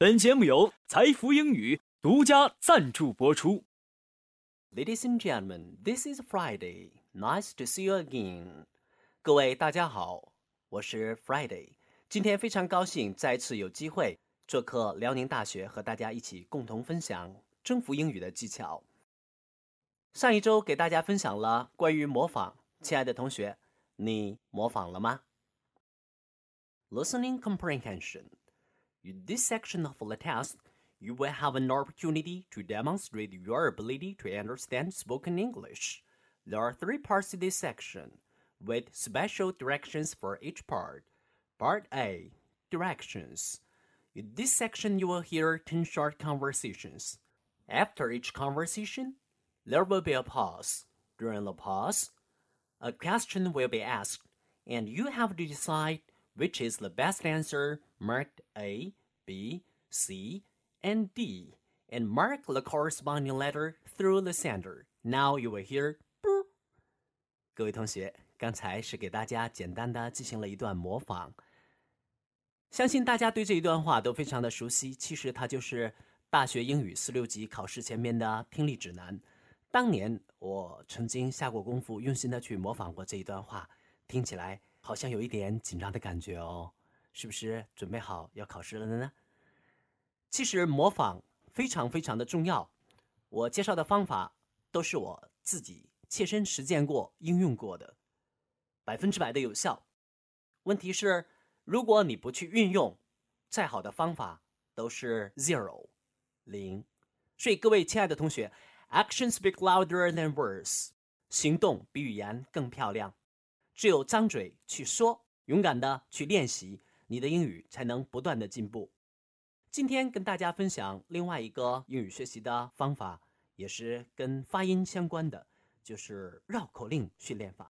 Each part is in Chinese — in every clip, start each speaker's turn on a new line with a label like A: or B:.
A: 本节目由财富英语独家赞助播出。
B: Ladies and gentlemen, this is Friday. Nice to see you again. 各位大家好，我是 Friday。今天非常高兴再次有机会做客辽宁大学，和大家一起共同分享征服英语的技巧。上一周给大家分享了关于模仿，亲爱的同学，你模仿了吗？Listening comprehension. In this section of the test, you will have an opportunity to demonstrate your ability to understand spoken English. There are three parts to this section, with special directions for each part. Part A Directions. In this section, you will hear 10 short conversations. After each conversation, there will be a pause. During the pause, a question will be asked, and you have to decide which is the best answer marked A, B, C, and D, and mark the corresponding letter through the center. Now you will hear. 各位同学，刚才是给大家简单的进行了一段模仿，相信大家对这一段话都非常的熟悉。其实它就是大学英语四六级考试前面的听力指南。当年我曾经下过功夫，用心的去模仿过这一段话，听起来好像有一点紧张的感觉哦，是不是准备好要考试了呢？其实模仿非常非常的重要，我介绍的方法都是我自己切身实践过、应用过的，百分之百的有效。问题是，如果你不去运用，再好的方法都是 zero 零。所以各位亲爱的同学，Action speak louder than words，行动比语言更漂亮。只有张嘴去说，勇敢的去练习，你的英语才能不断的进步。今天跟大家分享另外一个英语学习的方法，也是跟发音相关的，就是绕口令训练法。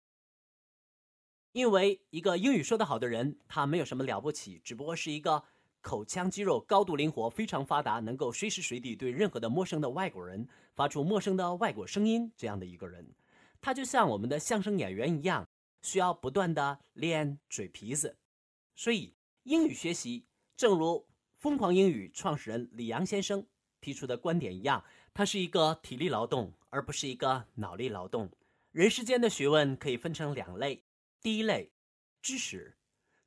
B: 因为一个英语说得好的人，他没有什么了不起，只不过是一个口腔肌肉高度灵活、非常发达，能够随时随地对任何的陌生的外国人发出陌生的外国声音这样的一个人。他就像我们的相声演员一样，需要不断的练嘴皮子。所以英语学习，正如疯狂英语创始人李阳先生提出的观点一样，它是一个体力劳动，而不是一个脑力劳动。人世间的学问可以分成两类，第一类，知识，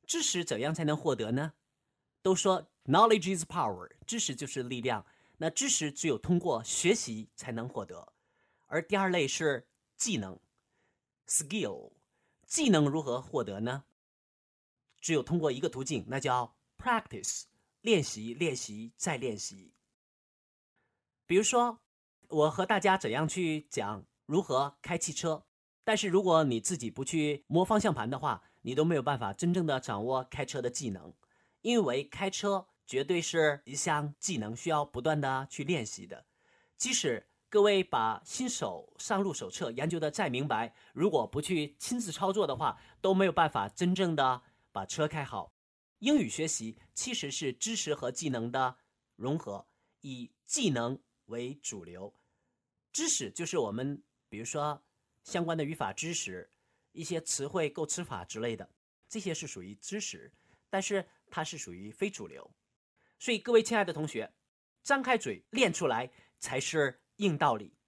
B: 知识怎样才能获得呢？都说 knowledge is power，知识就是力量。那知识只有通过学习才能获得。而第二类是技能，skill，技能如何获得呢？只有通过一个途径，那叫 practice。练习，练习，再练习。比如说，我和大家怎样去讲如何开汽车，但是如果你自己不去摸方向盘的话，你都没有办法真正的掌握开车的技能，因为开车绝对是一项技能，需要不断的去练习的。即使各位把新手上路手册研究的再明白，如果不去亲自操作的话，都没有办法真正的把车开好。英语学习其实是知识和技能的融合，以技能为主流，知识就是我们比如说相关的语法知识、一些词汇构词法之类的，这些是属于知识，但是它是属于非主流。所以各位亲爱的同学，张开嘴练出来才是硬道理。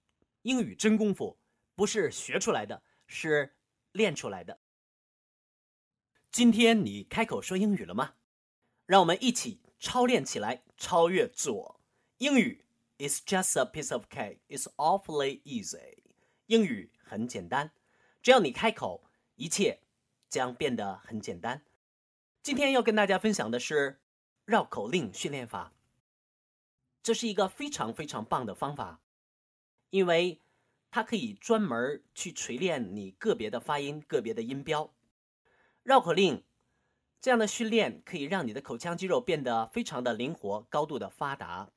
B: 英语真功夫不是学出来的，是练出来的。今天你开口说英语了吗？让我们一起操练起来，超越自我。英语 is just a piece of cake. It's awfully easy. 英语很简单，只要你开口，一切将变得很简单。今天要跟大家分享的是绕口令训练法。这是一个非常非常棒的方法，因为它可以专门去锤炼你个别的发音、个别的音标。绕口令这样的训练可以让你的口腔肌肉变得非常的灵活、高度的发达。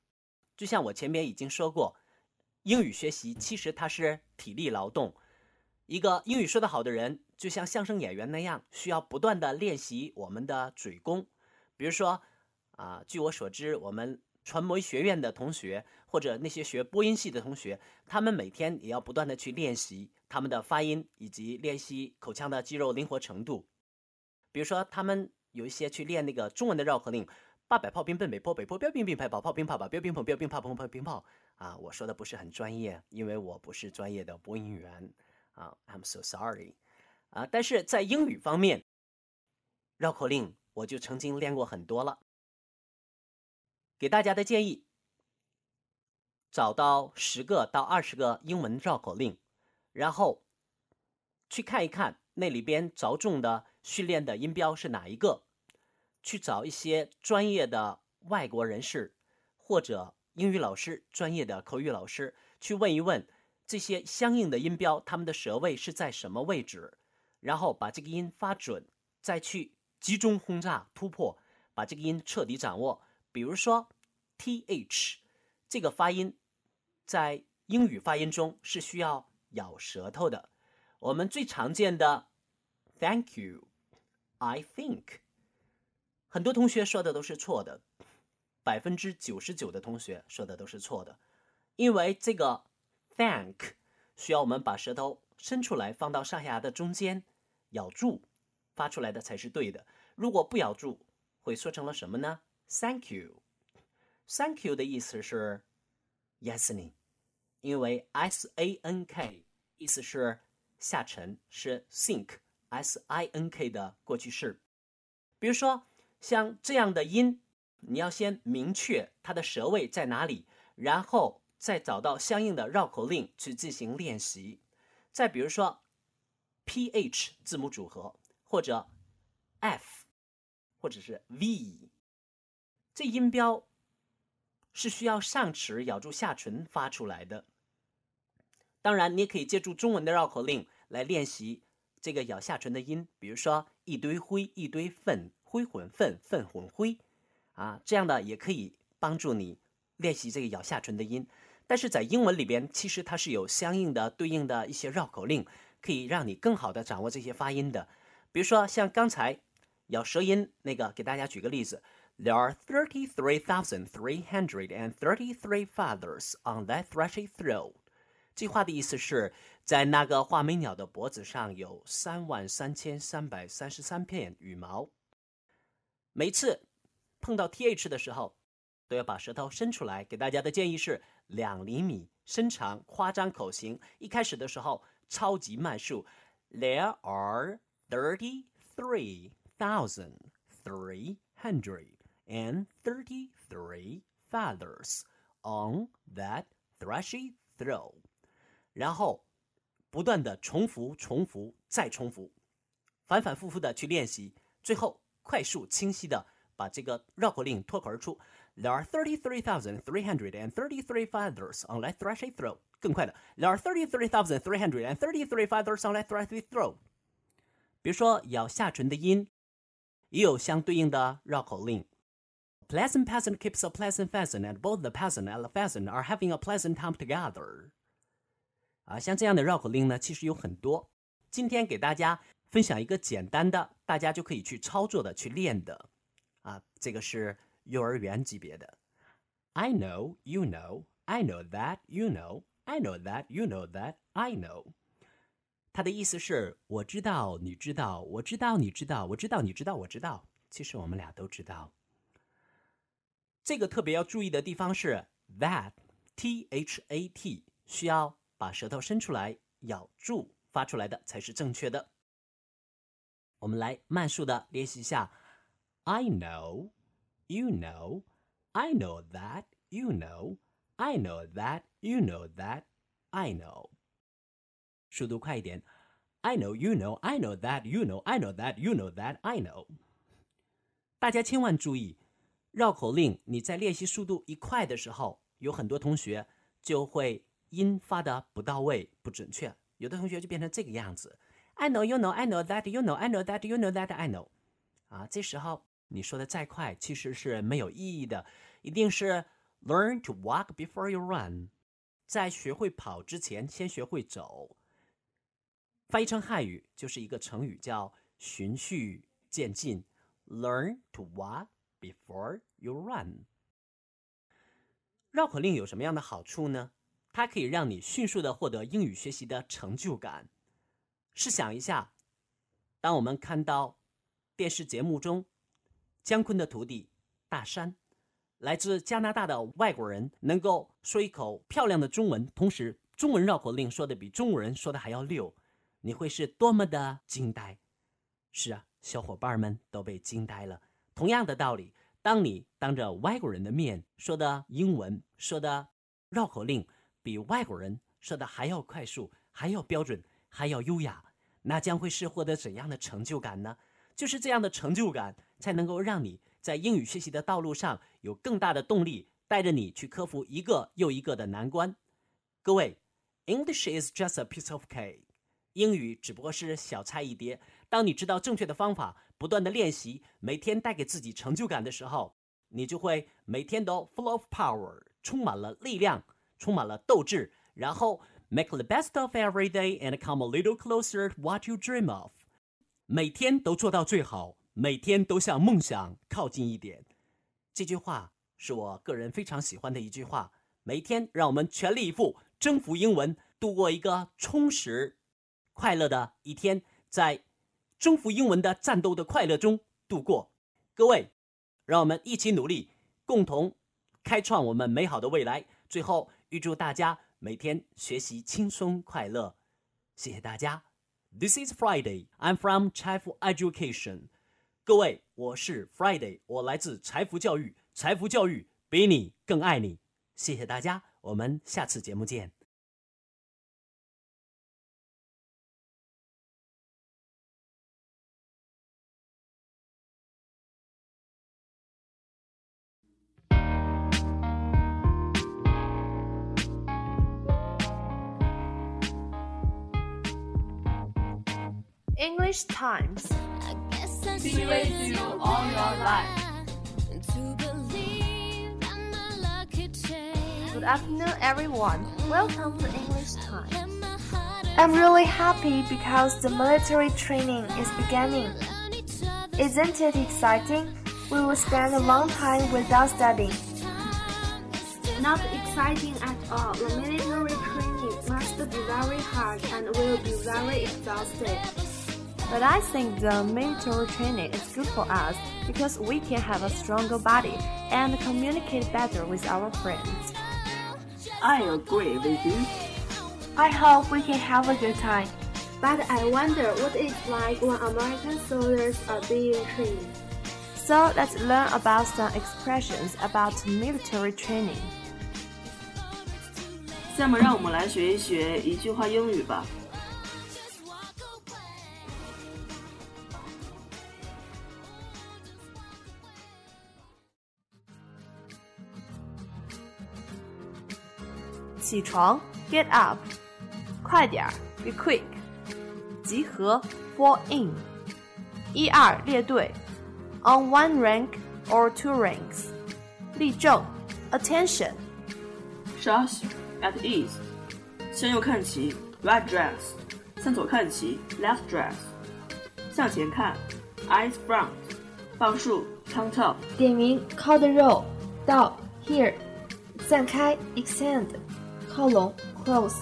B: 就像我前面已经说过，英语学习其实它是体力劳动。一个英语说得好的人，就像相声演员那样，需要不断的练习我们的嘴功。比如说，啊，据我所知，我们传媒学院的同学或者那些学播音系的同学，他们每天也要不断的去练习他们的发音，以及练习口腔的肌肉灵活程度。比如说，他们有一些去练那个中文的绕口令，八百炮兵奔北坡，北坡标兵并排跑，炮兵炮把标兵碰，标兵炮碰炮兵炮。啊，我说的不是很专业，因为我不是专业的播音员啊，I'm so sorry。啊，但是在英语方面，绕口令我就曾经练过很多了。给大家的建议，找到十个到二十个英文绕口令，然后去看一看那里边着重的训练的音标是哪一个，去找一些专业的外国人士或者英语老师、专业的口语老师去问一问这些相应的音标，他们的舌位是在什么位置，然后把这个音发准，再去集中轰炸突破，把这个音彻底掌握。比如说，th 这个发音，在英语发音中是需要咬舌头的。我们最常见的 thank you I think，很多同学说的都是错的，百分之九十九的同学说的都是错的，因为这个 thank 需要我们把舌头伸出来，放到上下牙的中间，咬住，发出来的才是对的。如果不咬住，会说成了什么呢？Thank you, Thank you 的意思是 Yes 你，因为 S A N K 意思是下沉，是 Sink S I N K 的过去式。比如说像这样的音，你要先明确它的舌位在哪里，然后再找到相应的绕口令去进行练习。再比如说 P H 字母组合，或者 F，或者是 V。这音标是需要上齿咬住下唇发出来的。当然，你也可以借助中文的绕口令来练习这个咬下唇的音，比如说一堆灰、一堆粪、灰混粪、粪混灰，啊，这样的也可以帮助你练习这个咬下唇的音。但是在英文里边，其实它是有相应的对应的一些绕口令，可以让你更好的掌握这些发音的。比如说像刚才咬舌音那个，给大家举个例子。There are thirty-three thousand three hundred and thirty-three feathers on that thrushy throat。这话的意思是，在那个画眉鸟的脖子上有三万三千三百三十三片羽毛。每次碰到 th 的时候，都要把舌头伸出来。给大家的建议是两厘米，伸长，夸张口型。一开始的时候超级慢速。There are thirty-three thousand three hundred。and thirty-three feathers on that thrushy throat， 然后不断的重复、重复、再重复，反反复复的去练习，最后快速清晰的把这个绕口令脱口而出。There are thirty-three thousand three hundred and thirty-three feathers on that thrushy throat。更快的，There are thirty-three thousand three hundred and thirty-three feathers on that thrushy throat。比如说咬下唇的音，也有相对应的绕口令。pleasant peasant keeps a pleasant pheasant, and both the peasant and the pheasant are having a pleasant time together。 啊，像这样的绕口令呢，其实有很多。今天给大家分享一个简单的，大家就可以去操作的、去练的。啊，这个是幼儿园级别的。I know, you know, I know that, you know, I know that, you know that, I know。它的意思是我知道，你知道，我知道，你知道，我知道，你知道，我知道。其实我们俩都知道。这个特别要注意的地方是 that t h a t 需要把舌头伸出来咬住发出来的才是正确的。我们来慢速的练习一下。I know, you know, I know that, you know, I know that, you know that, I know。速度快一点。I know, you know, I know that, you know, I know that, you know that, I know。大家千万注意。绕口令，你在练习速度一快的时候，有很多同学就会音发的不到位、不准确。有的同学就变成这个样子：I know, you know, I know that, you know, I know that, you know that, I know。啊，这时候你说的再快，其实是没有意义的。一定是 learn to walk before you run，在学会跑之前，先学会走。翻译成汉语就是一个成语，叫循序渐进，learn to walk。Before you run，绕口令有什么样的好处呢？它可以让你迅速的获得英语学习的成就感。试想一下，当我们看到电视节目中姜昆的徒弟大山。来自加拿大的外国人能够说一口漂亮的中文，同时中文绕口令说的比中国人说的还要溜，你会是多么的惊呆？是啊，小伙伴们都被惊呆了。同样的道理，当你当着外国人的面说的英文说的绕口令比外国人说的还要快速、还要标准、还要优雅，那将会是获得怎样的成就感呢？就是这样的成就感，才能够让你。在英语学习的道路上有更大的动力，带着你去克服一个又一个的难关。各位，English is just a piece of cake，英语只不过是小菜一碟。当你知道正确的方法，不断的练习，每天带给自己成就感的时候，你就会每天都 full of power，充满了力量，充满了斗志，然后 make the best of every day and come a little closer to what you dream of，每天都做到最好。每天都向梦想靠近一点，这句话是我个人非常喜欢的一句话。每天让我们全力以赴征服英文，度过一个充实、快乐的一天，在征服英文的战斗的快乐中度过。各位，让我们一起努力，共同开创我们美好的未来。最后，预祝大家每天学习轻松快乐。谢谢大家。This is Friday. I'm from Chaifu Education. 各位，我是 Friday，我来自财富教育，财富教育比你更爱你。谢谢大家，我们下次节目见。
C: English Times.
D: be with you all your life.
C: Good afternoon, everyone. Welcome to English Time. I'm really happy because the military training is beginning. Isn't it exciting? We will spend a long time without studying.
E: Not exciting at all. The military training must be very hard and will be very exhausting.
C: But I think the military training is good for us because we can have a stronger body and communicate better with our friends.
D: I agree with you.
C: I hope we can have a good time.
E: But I wonder what it's like when American soldiers are being trained.
C: So let's learn about some expressions about military training.
D: 下面让我们来学一学一句话英语吧。
C: 起床，get up，快点儿，be quick，集合，fall in，一二列队，on one rank or two ranks，立正，attention，
D: 稍息，at ease，向右看齐，right dress，向左看齐，left dress，向前看，eyes front，报数，count up，
E: 点名，call the roll，到，here，散开，extend。 靠拢，close，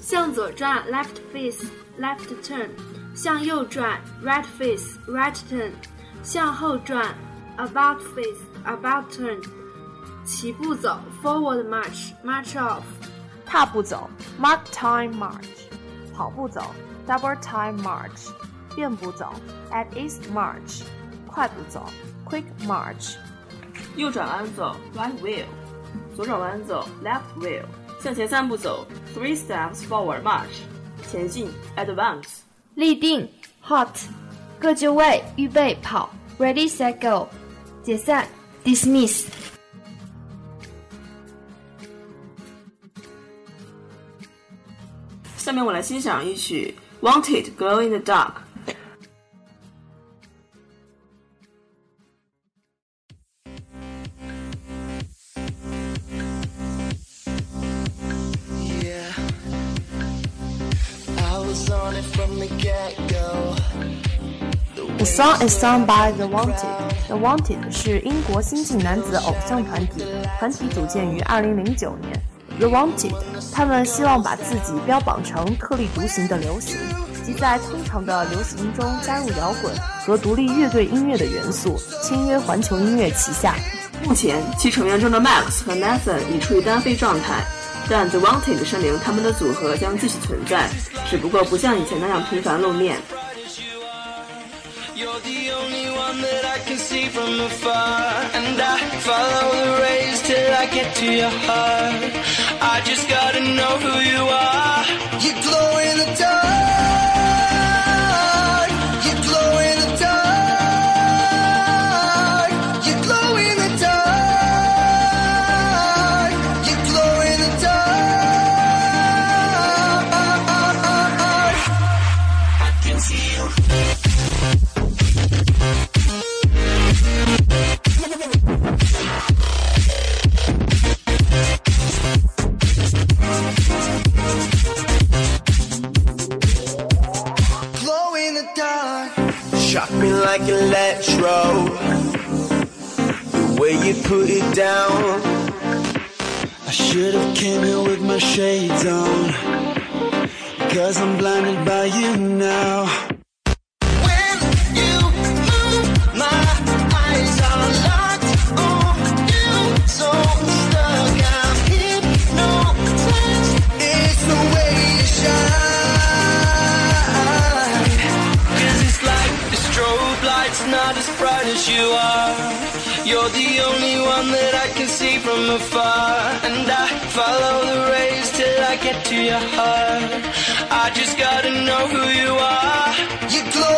E: 向左转，left face，left turn，向右转，right face，right turn，向后转，about face，about turn，齐步走，forward march，march off，
C: 踏步走，mark time march，跑步走，double time march，变步走，at ease march，快步走，quick march，
D: 右转弯走，right wheel，左转弯走，left wheel。 向前三步走，three steps forward march，前进，advance，
E: 立定，halt，各就位，预备跑，ready set go，解散，dismiss。
D: 下面我来欣赏一曲《Wanted Glow in the Dark》。
C: The song is sung by The Wanted. The Wanted 是英国新晋男子偶像团体，团体组建于2009年。The Wanted，他们希望把自己标榜成特立独行的流行，即在通常的流行中加入摇滚和独立乐队音乐的元素，签约环球音乐旗下。
D: 目前，其成员中的 Max 和 Nathan 已处于单飞状态，但 The Wanted 声明他们的组合将继续存在，只不过不像以前那样频繁露面。
F: The way you put it down. I should have came here with my shades on. Cause I'm blinded by you now. Afar. And I follow the rays till I get to your heart. I just gotta know who you are. You glow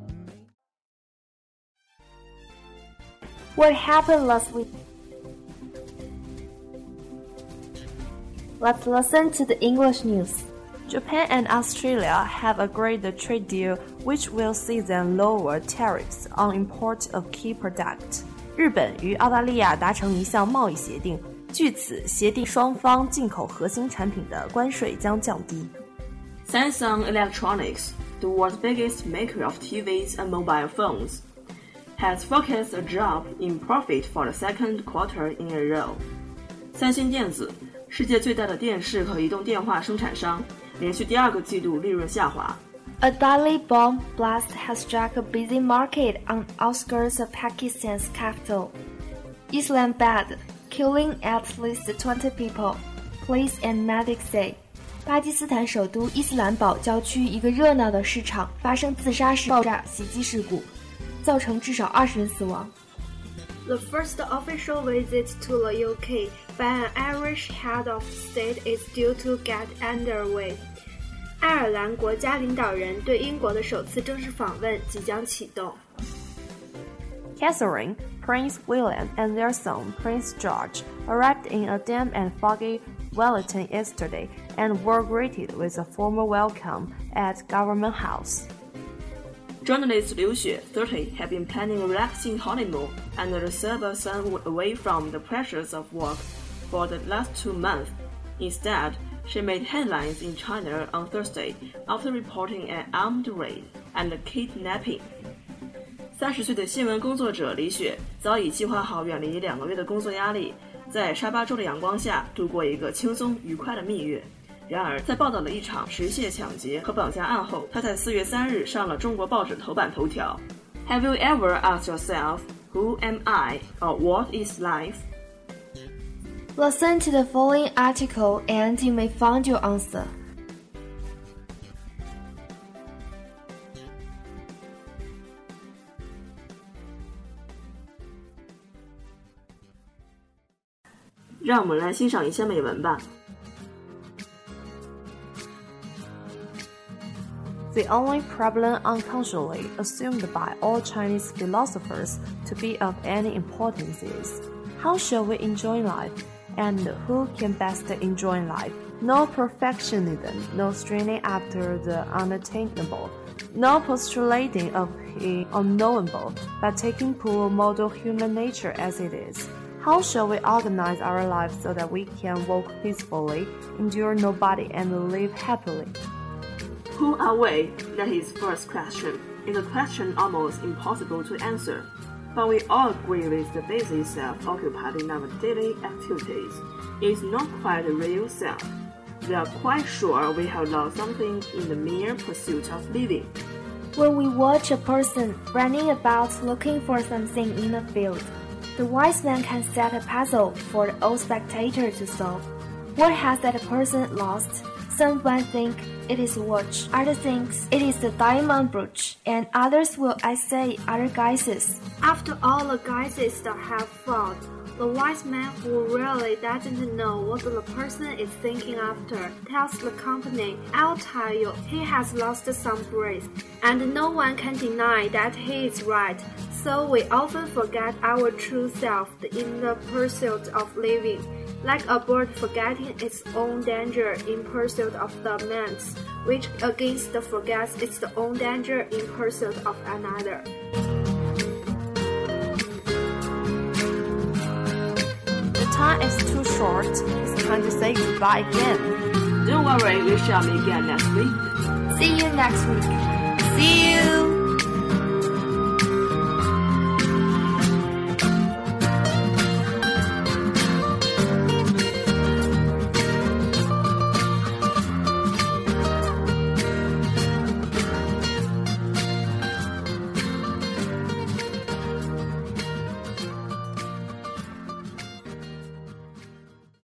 E: What happened last week? Let's listen to the English news.
C: Japan and Australia have agreed a trade deal which will see them lower tariffs on import of key product. 日本与澳大利亚达成一项贸易协定，据此协定双方进口核心产品的关税将降低。
D: Samsung Electronics, the world's biggest maker of TVs and mobile phones, has forecast a drop in profit for the second quarter in a row. 三星电子，世界最大的电视和移动电话生产商，连续第二个季度利润下滑。
E: A deadly bomb blast has struck a busy market on outskirts of Pakistan's capital, Islamabad, killing at least 20 people. Police and medics say. 巴基斯坦首都伊斯兰堡郊区一个热闹的市场发生自杀式爆炸袭击事故， 造成至少二十人死亡。The first official visit to the UK by an Irish head of state is due to get underway. 爱尔兰国家领导人对英国的首次正式访问即将启动。
C: Catherine, Prince William, and their son Prince George arrived in a damp and foggy Wellington yesterday and were greeted with a formal welcome at Government House.
D: Journalist Liu Xue, 30, had been planning a relaxing honeymoon and the serve sun away from the pressures of work for the last two months. Instead, she made headlines in China on Thursday after reporting an armed raid and kidnapping. 三十岁的新闻工作者李雪早已计划好远离两个月的工作压力，在沙巴州的阳光下度过一个轻松愉快的蜜月。 然而，在报道了一场持械抢劫和绑架案后，他在四月三日上了中国报纸头版头条。Have you ever asked yourself, who am I or what is life?
E: Listen to the following article and you may find your answer.
C: The only problem unconsciously assumed by all Chinese philosophers to be of any importance is how shall we enjoy life and who can best enjoy life? No perfectionism, no straining after the unattainable, no postulating of the unknowable, but taking poor model human nature as it is. How shall we organize our lives so that we can walk peacefully, endure nobody, and live happily?
D: Who are we? That is first question. It's a question almost impossible to answer. But we all agree with the busy self occupied in our daily activities. It's not quite the real self. We are quite sure we have lost something in the mere pursuit of living.
E: When we watch a person running about looking for something in a field, the wise man can set a puzzle for the old spectator to solve. What has that person lost? Someone think it is a watch, others think it is a diamond brooch, and others will essay other guises. After all the guesses that have failed, the wise man who really doesn't know what the person is thinking after tells the company, I'll tell you, he has lost some breath, and no one can deny that he is right. So we often forget our true self in the pursuit of living like a bird forgetting its own danger in pursuit of the man's, which against forgets its own danger in pursuit of another.
C: Time is too short. It's time to say goodbye again.
D: Don't worry, we shall meet again next week.
E: See you next week.
C: See you!